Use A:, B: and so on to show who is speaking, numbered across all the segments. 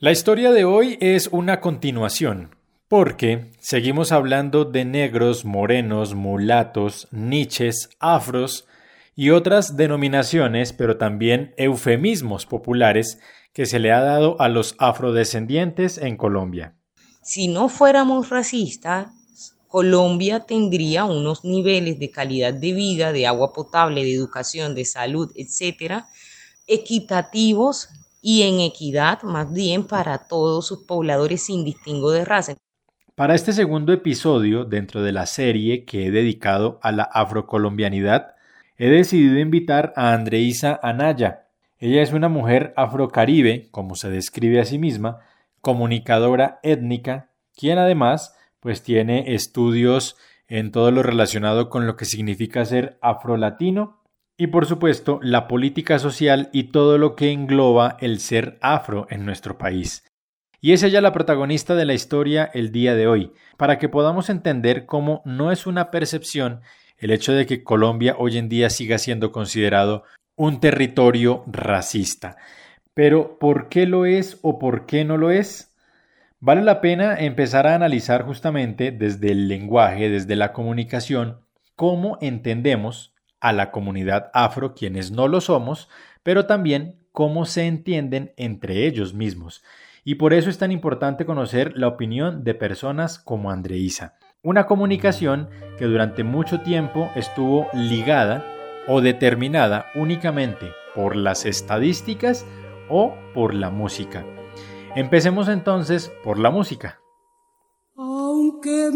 A: La historia de hoy es una continuación, porque seguimos hablando de negros, morenos, mulatos, niches, afros y otras denominaciones, pero también eufemismos populares que se le ha dado a los afrodescendientes en Colombia.
B: Si no fuéramos racistas, Colombia tendría unos niveles de calidad de vida, de agua potable, de educación, de salud, etcétera, equitativos y en equidad más bien para todos sus pobladores sin distingo de raza.
A: Para este segundo episodio dentro de la serie que he dedicado a la afrocolombianidad, he decidido invitar a Andreisa Anaya. Ella es una mujer afrocaribe, como se describe a sí misma, comunicadora étnica, quien además pues tiene estudios en todo lo relacionado con lo que significa ser afrolatino y por supuesto la política social y todo lo que engloba el ser afro en nuestro país. Y es ella la protagonista de la historia el día de hoy, para que podamos entender cómo no es una percepción el hecho de que Colombia hoy en día siga siendo considerado un territorio racista. Pero ¿por qué lo es o por qué no lo es? Vale la pena empezar a analizar justamente desde el lenguaje, desde la comunicación, cómo entendemos a la comunidad afro quienes no lo somos, pero también cómo se entienden entre ellos mismos. Y por eso es tan importante conocer la opinión de personas como Andreisa. Una comunicación que durante mucho tiempo estuvo ligada o determinada únicamente por las estadísticas o por la música. Empecemos entonces por la música.
C: Aunque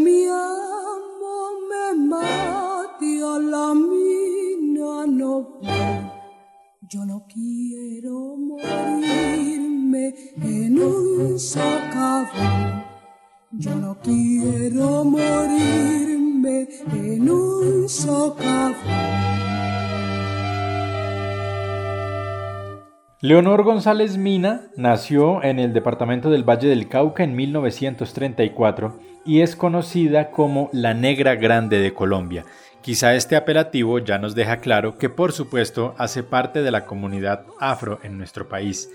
C: Yo no quiero morirme en un socavón. Yo no quiero morirme en un socavón.
A: Leonor González Mina nació en el departamento del Valle del Cauca en 1934 y es conocida como la Negra Grande de Colombia Quizá este apelativo ya nos deja claro que por supuesto hace parte de la comunidad afro en nuestro país,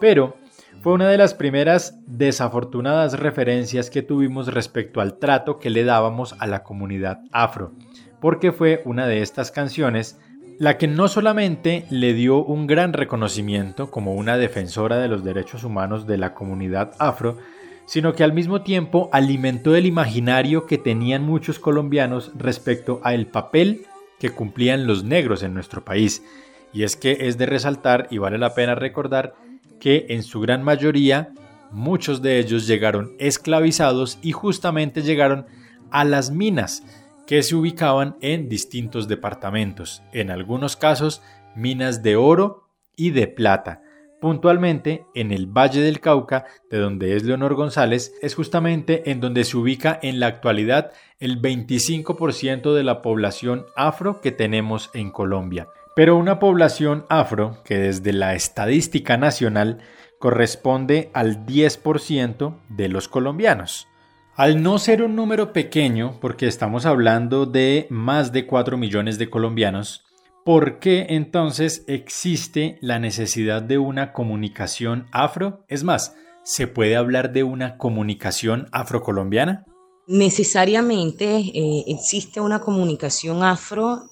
A: pero fue una de las primeras desafortunadas referencias que tuvimos respecto al trato que le dábamos a la comunidad afro, porque fue una de estas canciones la que no solamente le dio un gran reconocimiento como una defensora de los derechos humanos de la comunidad afro, sino que al mismo tiempo alimentó el imaginario que tenían muchos colombianos respecto a el papel que cumplían los negros en nuestro país. Y es que es de resaltar y vale la pena recordar que en su gran mayoría muchos de ellos llegaron esclavizados y justamente llegaron a las minas que se ubicaban en distintos departamentos, en algunos casos minas de oro y de plata, Puntualmente, en el Valle del Cauca, de donde es Leonor González, es justamente en donde se ubica en la actualidad el 25% de la población afro que tenemos en Colombia. Pero una población afro que desde la estadística nacional corresponde al 10% de los colombianos. Al no ser un número pequeño, porque estamos hablando de más de 4 millones de colombianos, ¿Por qué entonces existe la necesidad de una comunicación afro? Es más, ¿se puede hablar de una comunicación afrocolombiana?
B: Necesariamente eh, existe una comunicación afro,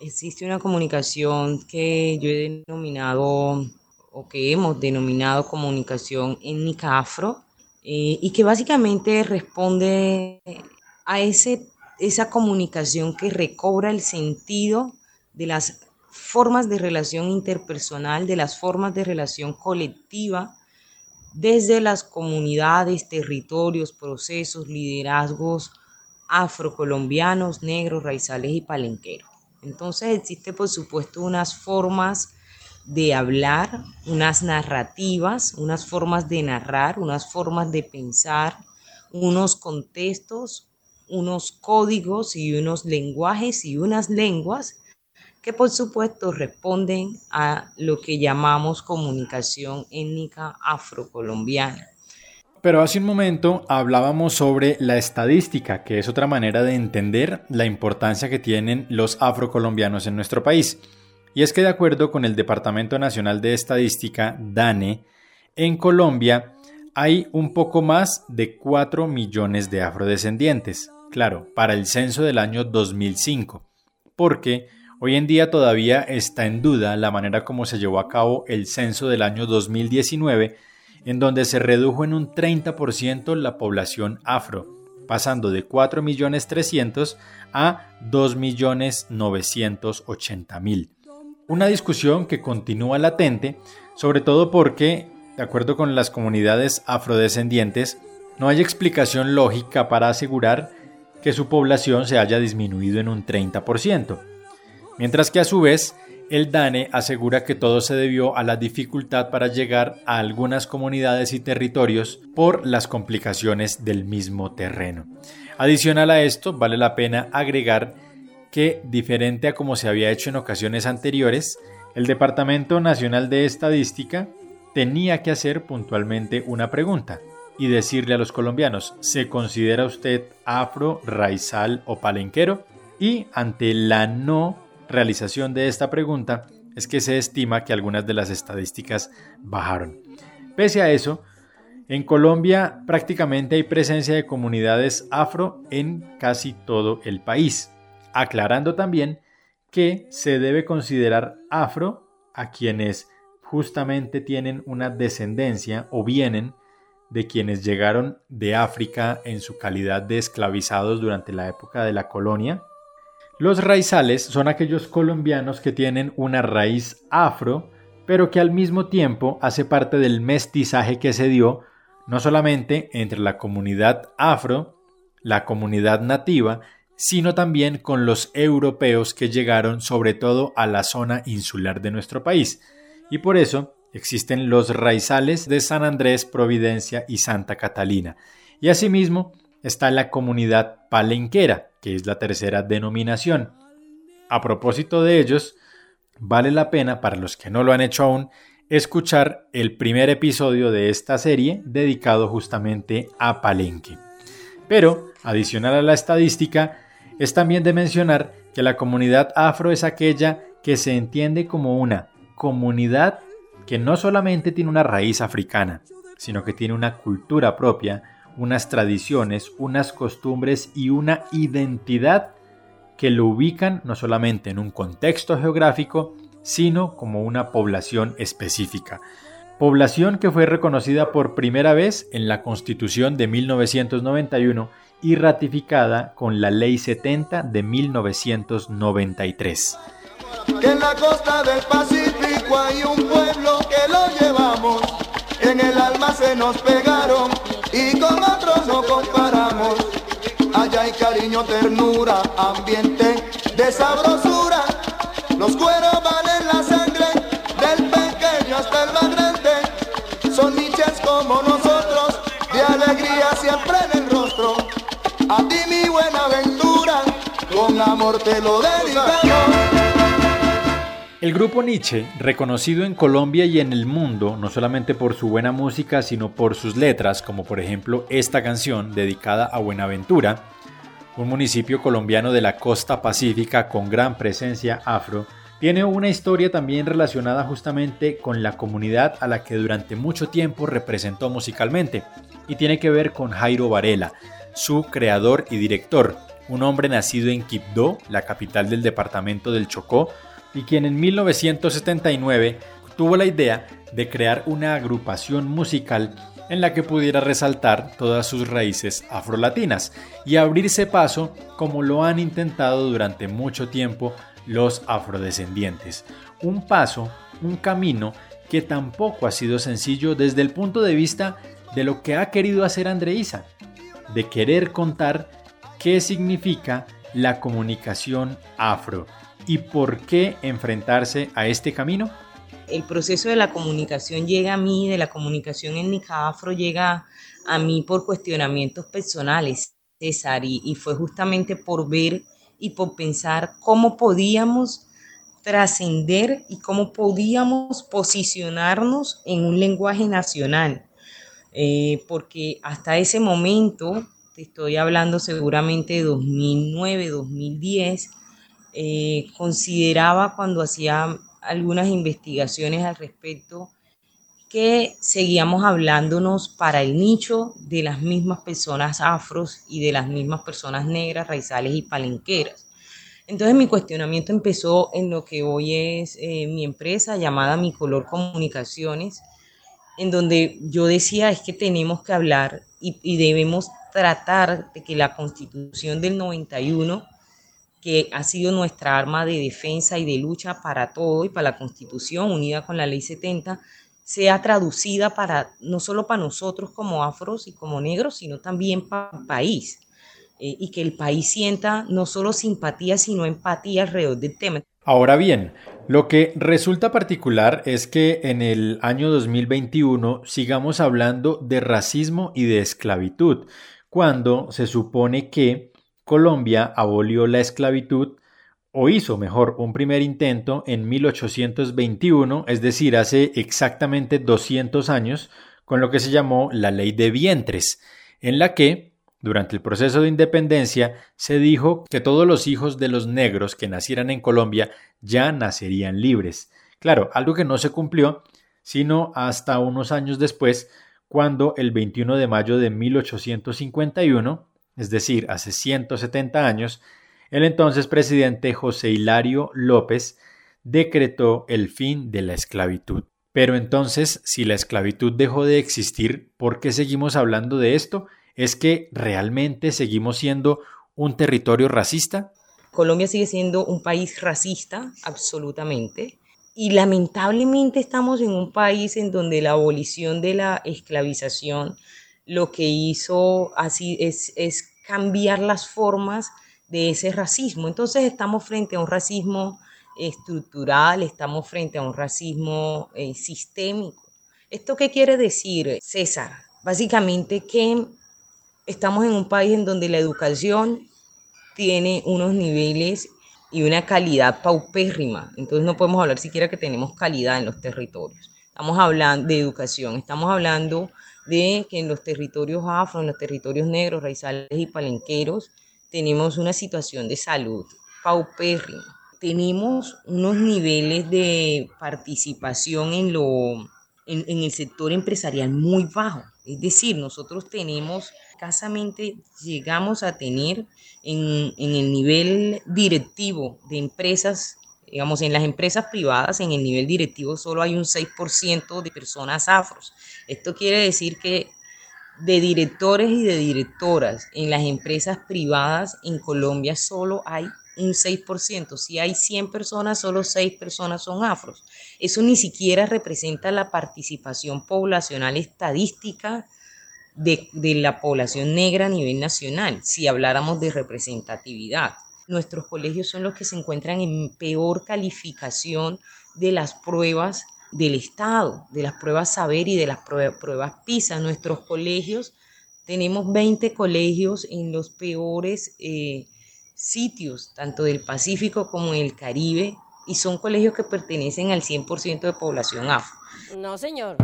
B: existe una comunicación que yo he denominado o que hemos denominado comunicación étnica afro eh, y que básicamente responde a ese, esa comunicación que recobra el sentido de las formas de relación interpersonal, de las formas de relación colectiva, desde las comunidades, territorios, procesos, liderazgos afrocolombianos, negros, raizales y palenqueros. Entonces existe por supuesto unas formas de hablar, unas narrativas, unas formas de narrar, unas formas de pensar, unos contextos, unos códigos y unos lenguajes y unas lenguas que por supuesto responden a lo que llamamos comunicación étnica afrocolombiana.
A: Pero hace un momento hablábamos sobre la estadística, que es otra manera de entender la importancia que tienen los afrocolombianos en nuestro país. Y es que de acuerdo con el Departamento Nacional de Estadística, DANE, en Colombia hay un poco más de 4 millones de afrodescendientes, claro, para el censo del año 2005, porque hoy en día todavía está en duda la manera como se llevó a cabo el censo del año 2019, en donde se redujo en un 30% la población afro, pasando de 4.300.000 a 2.980.000. Una discusión que continúa latente, sobre todo porque, de acuerdo con las comunidades afrodescendientes, no hay explicación lógica para asegurar que su población se haya disminuido en un 30%, mientras que a su vez el DANE asegura que todo se debió a la dificultad para llegar a algunas comunidades y territorios por las complicaciones del mismo terreno. Adicional a esto, vale la pena agregar que, diferente a como se había hecho en ocasiones anteriores, el Departamento Nacional de Estadística tenía que hacer puntualmente una pregunta y decirle a los colombianos, ¿se considera usted afro, raizal o palenquero? Y ante la no realización de esta pregunta es que se estima que algunas de las estadísticas bajaron. Pese a eso, en Colombia prácticamente hay presencia de comunidades afro en casi todo el país, aclarando también que se debe considerar afro a quienes justamente tienen una descendencia o vienen de quienes llegaron de África en su calidad de esclavizados durante la época de la colonia los raizales son aquellos colombianos que tienen una raíz afro, pero que al mismo tiempo hace parte del mestizaje que se dio no solamente entre la comunidad afro, la comunidad nativa, sino también con los europeos que llegaron sobre todo a la zona insular de nuestro país. Y por eso existen los raizales de San Andrés, Providencia y Santa Catalina. Y asimismo está la comunidad palenquera, que es la tercera denominación. A propósito de ellos, vale la pena, para los que no lo han hecho aún, escuchar el primer episodio de esta serie dedicado justamente a Palenque. Pero, adicional a la estadística, es también de mencionar que la comunidad afro es aquella que se entiende como una comunidad que no solamente tiene una raíz africana, sino que tiene una cultura propia, unas tradiciones, unas costumbres y una identidad que lo ubican no solamente en un contexto geográfico, sino como una población específica. Población que fue reconocida por primera vez en la Constitución de 1991 y ratificada con la Ley 70 de 1993.
D: en la costa del Pacífico hay un pueblo que lo llevamos, en el alma se nos pegaron y con otros no comparamos. Allá hay cariño, ternura, ambiente de sabrosura. Los cueros valen la sangre, del pequeño hasta el más. Son niches como nosotros, de alegría siempre en el rostro. A ti mi buena aventura, con amor te lo dedicamos.
A: El grupo Nietzsche, reconocido en Colombia y en el mundo, no solamente por su buena música, sino por sus letras, como por ejemplo esta canción dedicada a Buenaventura, un municipio colombiano de la costa pacífica con gran presencia afro, tiene una historia también relacionada justamente con la comunidad a la que durante mucho tiempo representó musicalmente, y tiene que ver con Jairo Varela, su creador y director, un hombre nacido en Quibdó, la capital del departamento del Chocó, y quien en 1979 tuvo la idea de crear una agrupación musical en la que pudiera resaltar todas sus raíces afrolatinas y abrirse paso como lo han intentado durante mucho tiempo los afrodescendientes. Un paso, un camino que tampoco ha sido sencillo desde el punto de vista de lo que ha querido hacer Andreisa, de querer contar qué significa la comunicación afro y por qué enfrentarse a este camino?
B: El proceso de la comunicación llega a mí, de la comunicación étnica afro llega a mí por cuestionamientos personales, César, y, y fue justamente por ver y por pensar cómo podíamos trascender y cómo podíamos posicionarnos en un lenguaje nacional. Eh, porque hasta ese momento, te estoy hablando seguramente de 2009, 2010, eh, consideraba cuando hacía algunas investigaciones al respecto que seguíamos hablándonos para el nicho de las mismas personas afros y de las mismas personas negras, raizales y palenqueras. Entonces mi cuestionamiento empezó en lo que hoy es eh, mi empresa llamada Mi Color Comunicaciones, en donde yo decía es que tenemos que hablar y, debemos tratar de que la constitución del 91 que ha sido nuestra arma de defensa y de lucha para todo y para la Constitución unida con la Ley 70, sea traducida para no solo para nosotros como afros y como negros, sino también para el país. Eh, y que el país sienta no solo simpatía, sino empatía alrededor del tema.
A: Ahora bien, lo que resulta particular es que en el año 2021 sigamos hablando de racismo y de esclavitud, cuando se supone que Colombia abolió la esclavitud o hizo mejor un primer intento en 1821, es decir, hace exactamente 200 años, con lo que se llamó la ley de vientres, en la que, durante el proceso de independencia, se dijo que todos los hijos de los negros que nacieran en Colombia ya nacerían libres. Claro, algo que no se cumplió, sino hasta unos años después, cuando el 21 de mayo de 1851, es decir, hace 170 años, el entonces presidente José Hilario López decretó el fin de la esclavitud. Pero entonces, si la esclavitud dejó de existir, ¿por qué seguimos hablando de esto? ¿Es que realmente seguimos siendo un territorio racista?
B: Colombia sigue siendo un país racista, absolutamente. Y lamentablemente estamos en un país en donde la abolición de la esclavización lo que hizo así es, es cambiar las formas de ese racismo. Entonces estamos frente a un racismo estructural, estamos frente a un racismo eh, sistémico. ¿Esto qué quiere decir, César? Básicamente que estamos en un país en donde la educación tiene unos niveles y una calidad paupérrima. Entonces no podemos hablar siquiera que tenemos calidad en los territorios. Estamos hablando de educación, estamos hablando de que en los territorios afro, en los territorios negros, raizales y palenqueros, tenemos una situación de salud paupérrima. Tenemos unos niveles de participación en, lo, en, el sector empresarial muy bajos. Es decir, nosotros tenemos, escasamente llegamos a tener en, en el nivel directivo de empresas digamos, en las empresas privadas, en el nivel directivo, solo hay un 6% de personas afros. Esto quiere decir que de directores y de directoras en las empresas privadas en Colombia solo hay un 6%. Si hay 100 personas, solo 6 personas son afros. Eso ni siquiera representa la participación poblacional estadística de, de la población negra a nivel nacional, si habláramos de representatividad. Nuestros colegios son los que se encuentran en peor calificación de las pruebas del Estado, de las pruebas saber y de las pruebas PISA. Nuestros colegios, tenemos 20 colegios en los peores eh, sitios, tanto del Pacífico como en el Caribe, y son colegios que pertenecen al 100% de población afro.
E: No, señor.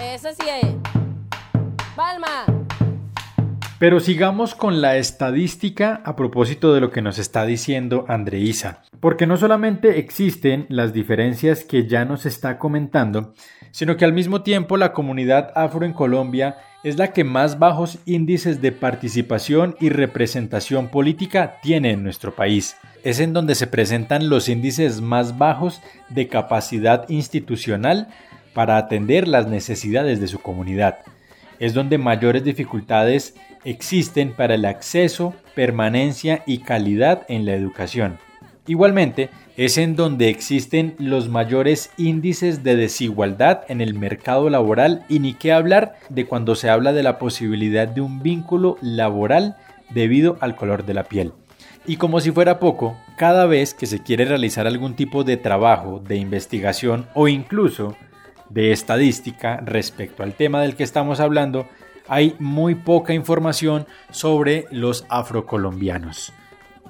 E: Eso sí es. Palma.
A: Pero sigamos con la estadística a propósito de lo que nos está diciendo Andreisa, porque no solamente existen las diferencias que ya nos está comentando, sino que al mismo tiempo la comunidad afro en Colombia es la que más bajos índices de participación y representación política tiene en nuestro país. Es en donde se presentan los índices más bajos de capacidad institucional para atender las necesidades de su comunidad. Es donde mayores dificultades existen para el acceso, permanencia y calidad en la educación. Igualmente, es en donde existen los mayores índices de desigualdad en el mercado laboral y ni qué hablar de cuando se habla de la posibilidad de un vínculo laboral debido al color de la piel. Y como si fuera poco, cada vez que se quiere realizar algún tipo de trabajo, de investigación o incluso de estadística respecto al tema del que estamos hablando, hay muy poca información sobre los afrocolombianos.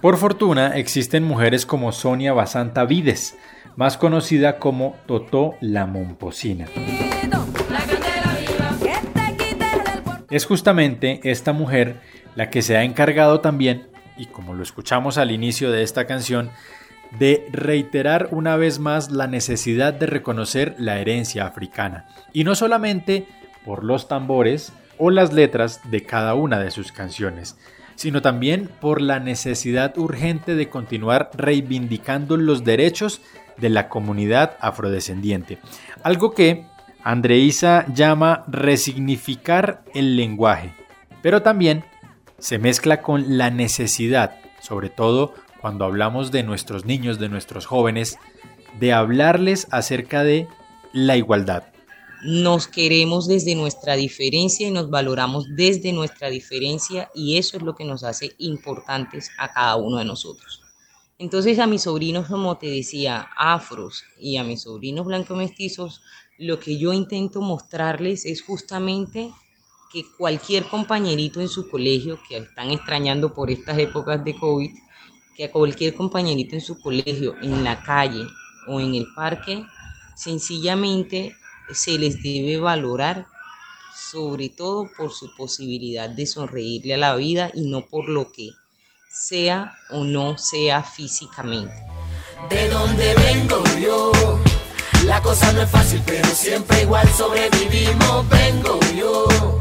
A: Por fortuna existen mujeres como Sonia Basanta Vides, más conocida como Totó la Momposina. Es justamente esta mujer la que se ha encargado también, y como lo escuchamos al inicio de esta canción, de reiterar una vez más la necesidad de reconocer la herencia africana, y no solamente por los tambores o las letras de cada una de sus canciones, sino también por la necesidad urgente de continuar reivindicando los derechos de la comunidad afrodescendiente, algo que Andreisa llama resignificar el lenguaje, pero también se mezcla con la necesidad, sobre todo cuando hablamos de nuestros niños, de nuestros jóvenes, de hablarles acerca de la igualdad.
B: Nos queremos desde nuestra diferencia y nos valoramos desde nuestra diferencia y eso es lo que nos hace importantes a cada uno de nosotros. Entonces a mis sobrinos, como te decía, afros y a mis sobrinos blanco mestizos, lo que yo intento mostrarles es justamente que cualquier compañerito en su colegio que están extrañando por estas épocas de COVID, que a cualquier compañerito en su colegio, en la calle o en el parque, sencillamente se les debe valorar sobre todo por su posibilidad de sonreírle a la vida y no por lo que sea o no sea físicamente.
F: De dónde vengo yo, la cosa no es fácil, pero siempre igual sobrevivimos, vengo yo.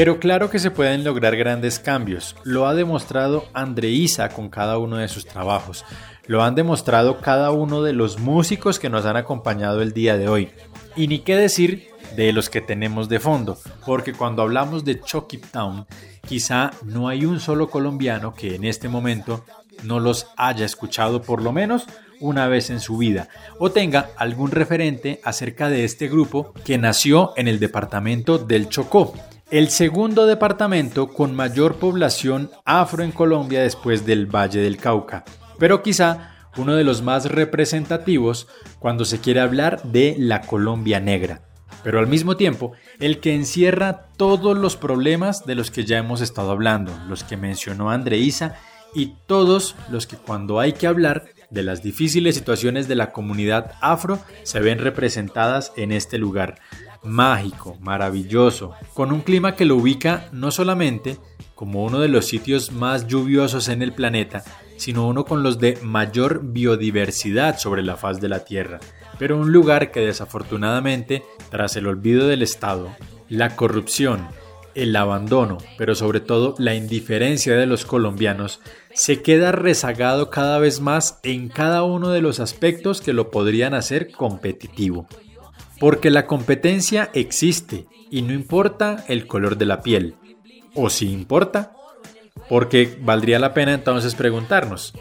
A: Pero claro que se pueden lograr grandes cambios. Lo ha demostrado Andreisa con cada uno de sus trabajos. Lo han demostrado cada uno de los músicos que nos han acompañado el día de hoy. Y ni qué decir de los que tenemos de fondo, porque cuando hablamos de Chucky Town, quizá no hay un solo colombiano que en este momento no los haya escuchado por lo menos una vez en su vida o tenga algún referente acerca de este grupo que nació en el departamento del Chocó, el segundo departamento con mayor población afro en Colombia después del Valle del Cauca, pero quizá uno de los más representativos cuando se quiere hablar de la Colombia negra, pero al mismo tiempo el que encierra todos los problemas de los que ya hemos estado hablando, los que mencionó Andreisa y todos los que cuando hay que hablar de las difíciles situaciones de la comunidad afro se ven representadas en este lugar mágico, maravilloso, con un clima que lo ubica no solamente como uno de los sitios más lluviosos en el planeta, sino uno con los de mayor biodiversidad sobre la faz de la Tierra, pero un lugar que desafortunadamente, tras el olvido del Estado, la corrupción, el abandono, pero sobre todo la indiferencia de los colombianos, se queda rezagado cada vez más en cada uno de los aspectos que lo podrían hacer competitivo. Porque la competencia existe y no importa el color de la piel. ¿O si importa? Porque valdría la pena entonces preguntarnos,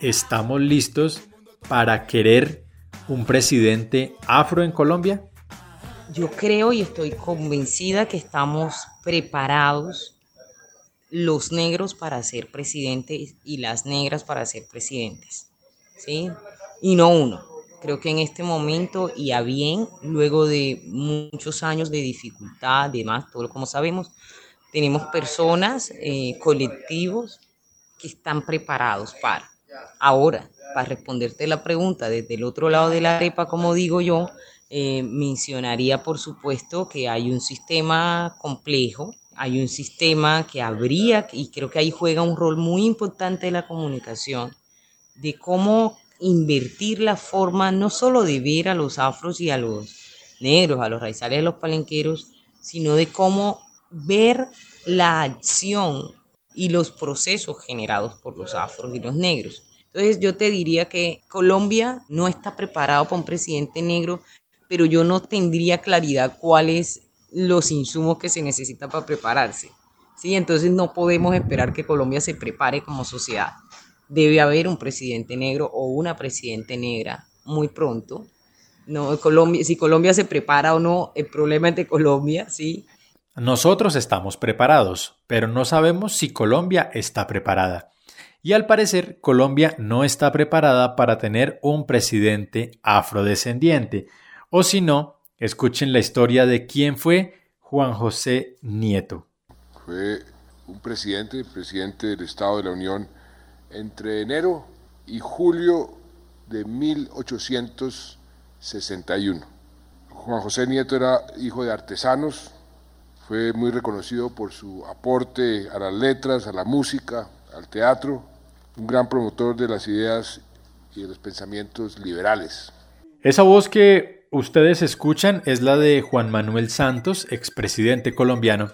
A: ¿estamos listos para querer un presidente afro en Colombia?
B: Yo creo y estoy convencida que estamos preparados los negros para ser presidentes y las negras para ser presidentes. ¿Sí? Y no uno. Creo que en este momento y a bien, luego de muchos años de dificultad, demás, todo como sabemos, tenemos personas, eh, colectivos que están preparados para. Ahora, para responderte la pregunta desde el otro lado de la arepa, como digo yo, eh, mencionaría por supuesto que hay un sistema complejo, hay un sistema que habría, y creo que ahí juega un rol muy importante la comunicación, de cómo invertir la forma no solo de ver a los afros y a los negros, a los raizales, a los palenqueros, sino de cómo ver la acción y los procesos generados por los afros y los negros. Entonces yo te diría que Colombia no está preparado para un presidente negro, pero yo no tendría claridad cuáles los insumos que se necesitan para prepararse. ¿sí? Entonces no podemos esperar que Colombia se prepare como sociedad debe haber un presidente negro o una presidente negra muy pronto. No, Colombia, si Colombia se prepara o no, el problema es de Colombia, sí.
A: Nosotros estamos preparados, pero no sabemos si Colombia está preparada. Y al parecer, Colombia no está preparada para tener un presidente afrodescendiente. O si no, escuchen la historia de quién fue Juan José Nieto.
G: Fue un presidente, presidente del Estado de la Unión entre enero y julio de 1861. Juan José Nieto era hijo de artesanos, fue muy reconocido por su aporte a las letras, a la música, al teatro, un gran promotor de las ideas y de los pensamientos liberales.
A: Esa voz que ustedes escuchan es la de Juan Manuel Santos, expresidente colombiano,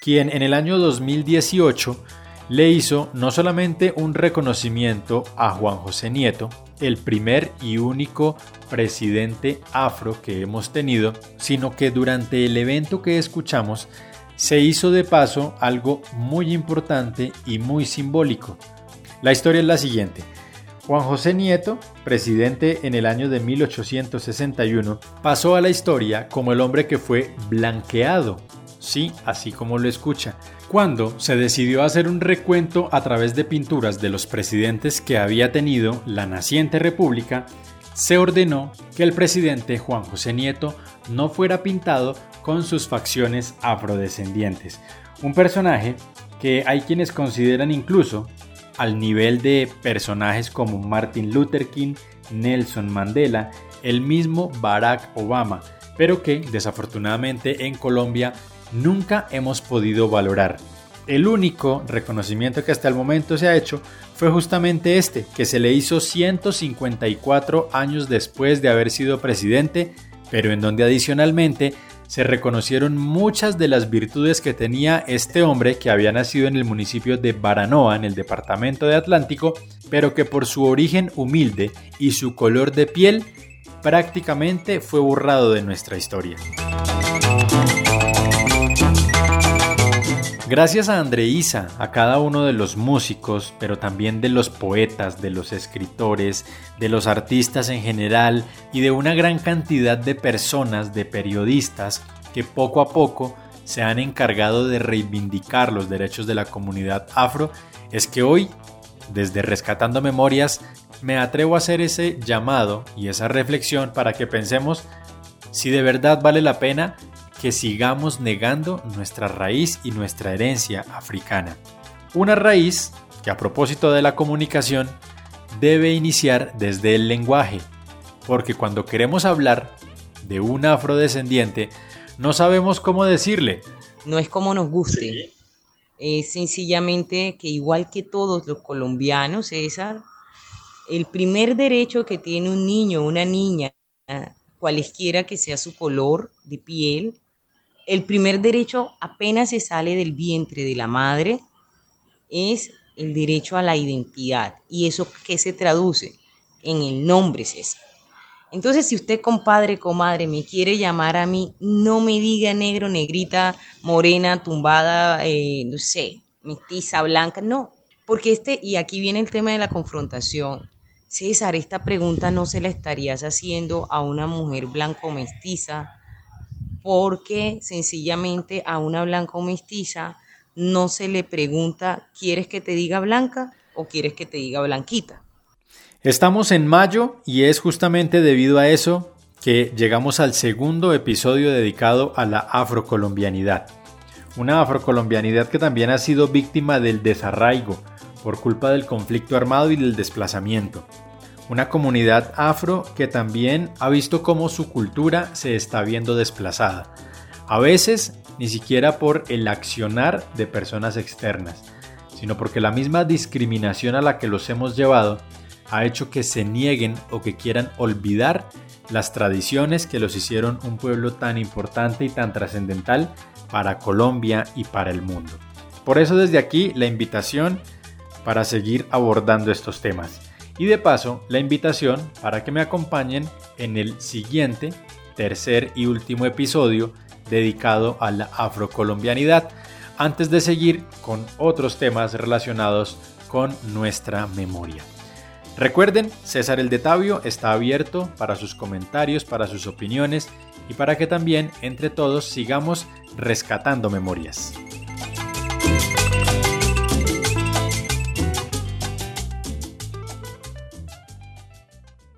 A: quien en el año 2018 le hizo no solamente un reconocimiento a Juan José Nieto, el primer y único presidente afro que hemos tenido, sino que durante el evento que escuchamos se hizo de paso algo muy importante y muy simbólico. La historia es la siguiente. Juan José Nieto, presidente en el año de 1861, pasó a la historia como el hombre que fue blanqueado, sí, así como lo escucha, cuando se decidió hacer un recuento a través de pinturas de los presidentes que había tenido la naciente república, se ordenó que el presidente Juan José Nieto no fuera pintado con sus facciones afrodescendientes, un personaje que hay quienes consideran incluso al nivel de personajes como Martin Luther King, Nelson Mandela, el mismo Barack Obama, pero que desafortunadamente en Colombia nunca hemos podido valorar. El único reconocimiento que hasta el momento se ha hecho fue justamente este, que se le hizo 154 años después de haber sido presidente, pero en donde adicionalmente se reconocieron muchas de las virtudes que tenía este hombre que había nacido en el municipio de Baranoa, en el departamento de Atlántico, pero que por su origen humilde y su color de piel prácticamente fue borrado de nuestra historia. Gracias a Andreisa, a cada uno de los músicos, pero también de los poetas, de los escritores, de los artistas en general y de una gran cantidad de personas, de periodistas, que poco a poco se han encargado de reivindicar los derechos de la comunidad afro, es que hoy, desde Rescatando Memorias, me atrevo a hacer ese llamado y esa reflexión para que pensemos si de verdad vale la pena que sigamos negando nuestra raíz y nuestra herencia africana. Una raíz que a propósito de la comunicación debe iniciar desde el lenguaje, porque cuando queremos hablar de un afrodescendiente, no sabemos cómo decirle.
B: No es como nos guste, es sencillamente que igual que todos los colombianos, César, el primer derecho que tiene un niño o una niña, cualesquiera que sea su color de piel, el primer derecho apenas se sale del vientre de la madre es el derecho a la identidad. ¿Y eso qué se traduce? En el nombre César. Entonces, si usted, compadre, comadre, me quiere llamar a mí, no me diga negro, negrita, morena, tumbada, eh, no sé, mestiza, blanca, no. Porque este, y aquí viene el tema de la confrontación. César, esta pregunta no se la estarías haciendo a una mujer blanco mestiza, porque sencillamente a una blanca o mestiza no se le pregunta, ¿quieres que te diga blanca o quieres que te diga blanquita?
A: Estamos en mayo y es justamente debido a eso que llegamos al segundo episodio dedicado a la afrocolombianidad. Una afrocolombianidad que también ha sido víctima del desarraigo por culpa del conflicto armado y del desplazamiento una comunidad afro que también ha visto cómo su cultura se está viendo desplazada, a veces ni siquiera por el accionar de personas externas, sino porque la misma discriminación a la que los hemos llevado ha hecho que se nieguen o que quieran olvidar las tradiciones que los hicieron un pueblo tan importante y tan trascendental para Colombia y para el mundo. Por eso desde aquí la invitación para seguir abordando estos temas. Y de paso, la invitación para que me acompañen en el siguiente, tercer y último episodio dedicado a la afrocolombianidad, antes de seguir con otros temas relacionados con nuestra memoria. Recuerden, César el de Tabio está abierto para sus comentarios, para sus opiniones y para que también entre todos sigamos rescatando memorias.